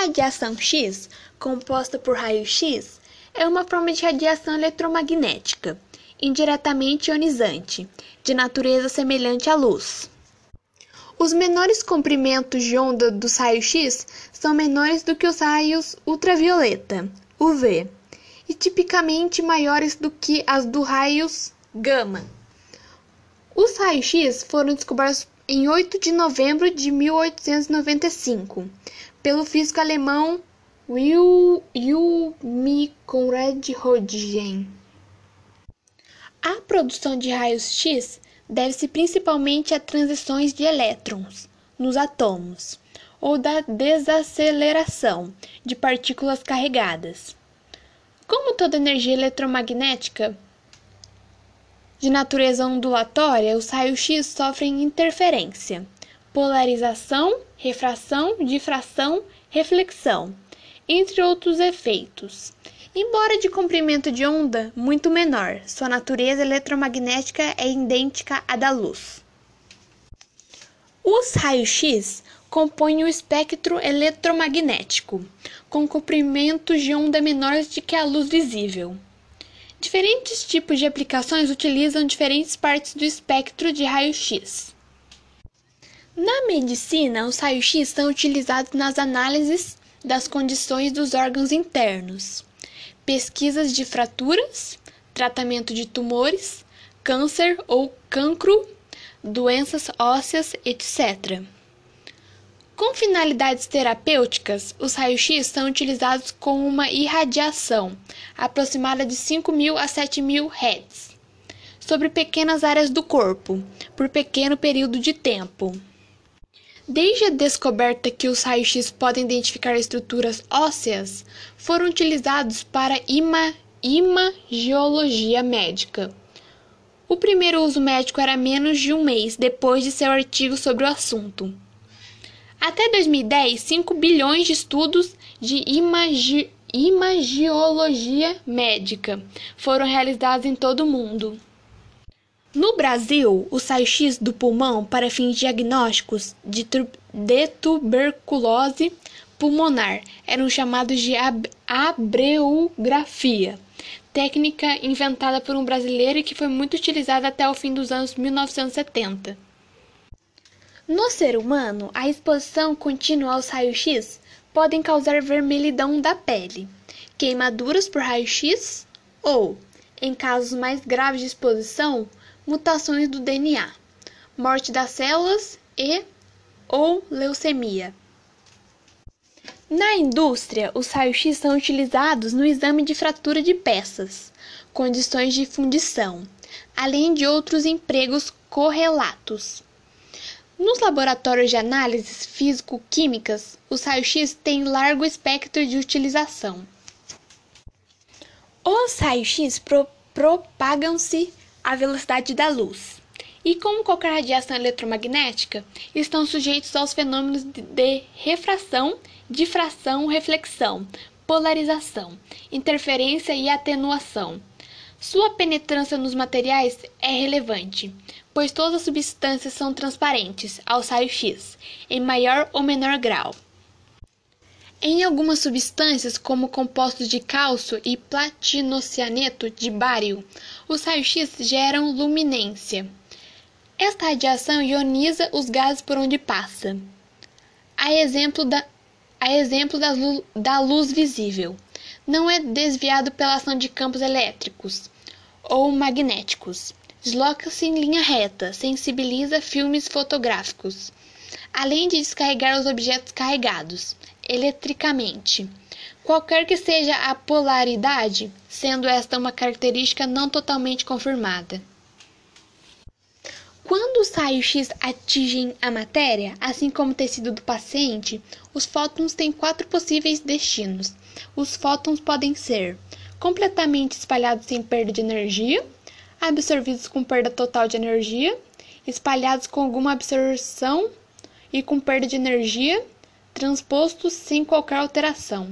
A radiação X, composta por raio-X, é uma forma de radiação eletromagnética, indiretamente ionizante, de natureza semelhante à luz. Os menores comprimentos de onda dos raios-X são menores do que os raios ultravioleta, UV, e tipicamente maiores do que as dos raios gama. Os raios-X foram descobertos em 8 de novembro de 1895 pelo físico alemão Wilhelm Conrad Röntgen. A produção de raios-X deve-se principalmente a transições de elétrons nos átomos ou da desaceleração de partículas carregadas. Como toda energia eletromagnética de natureza ondulatória, os raios-X sofrem interferência, polarização, refração, difração, reflexão, entre outros efeitos. Embora de comprimento de onda muito menor, sua natureza eletromagnética é idêntica à da luz. Os raios-X compõem o espectro eletromagnético, com comprimentos de onda menores do que a luz visível. Diferentes tipos de aplicações utilizam diferentes partes do espectro de raio-x. Na medicina, os raios-x são utilizados nas análises das condições dos órgãos internos, pesquisas de fraturas, tratamento de tumores, câncer ou cancro, doenças ósseas, etc. Com finalidades terapêuticas, os raios-x são utilizados com uma irradiação aproximada de 5.000 a 7.000 Hz sobre pequenas áreas do corpo, por pequeno período de tempo. Desde a descoberta que os raios-x podem identificar estruturas ósseas, foram utilizados para ima imagiologia médica. O primeiro uso médico era menos de um mês depois de seu artigo sobre o assunto. Até 2010, 5 bilhões de estudos de imagi imagiologia médica foram realizados em todo o mundo. No Brasil, o raio-x do pulmão para fins diagnósticos de, de tuberculose pulmonar eram chamados de ab abreografia, técnica inventada por um brasileiro e que foi muito utilizada até o fim dos anos 1970. No ser humano, a exposição contínua aos raios-x podem causar vermelhidão da pele, queimaduras por raio-x ou, em casos mais graves de exposição, mutações do DNA, morte das células e ou leucemia. Na indústria, os raios-x são utilizados no exame de fratura de peças, condições de fundição, além de outros empregos correlatos. Nos laboratórios de análises físico-químicas, os raios-x têm largo espectro de utilização. Os raios-x pro propagam-se à velocidade da luz. E como qualquer radiação eletromagnética, estão sujeitos aos fenômenos de refração, difração, reflexão, polarização, interferência e atenuação. Sua penetrância nos materiais é relevante, pois todas as substâncias são transparentes ao raio-x, em maior ou menor grau. Em algumas substâncias, como compostos de cálcio e platinocianeto de bário, os raios-x geram luminência. Esta radiação ioniza os gases por onde passa. A exemplo da, a exemplo da, da luz visível, não é desviado pela ação de campos elétricos ou magnéticos Desloca-se em linha reta, sensibiliza filmes fotográficos, além de descarregar os objetos carregados eletricamente. Qualquer que seja a polaridade, sendo esta uma característica não totalmente confirmada. Quando os raios-x atingem a matéria, assim como o tecido do paciente, os fótons têm quatro possíveis destinos. Os fótons podem ser completamente espalhados sem perda de energia, absorvidos com perda total de energia, espalhados com alguma absorção e com perda de energia, transpostos sem qualquer alteração.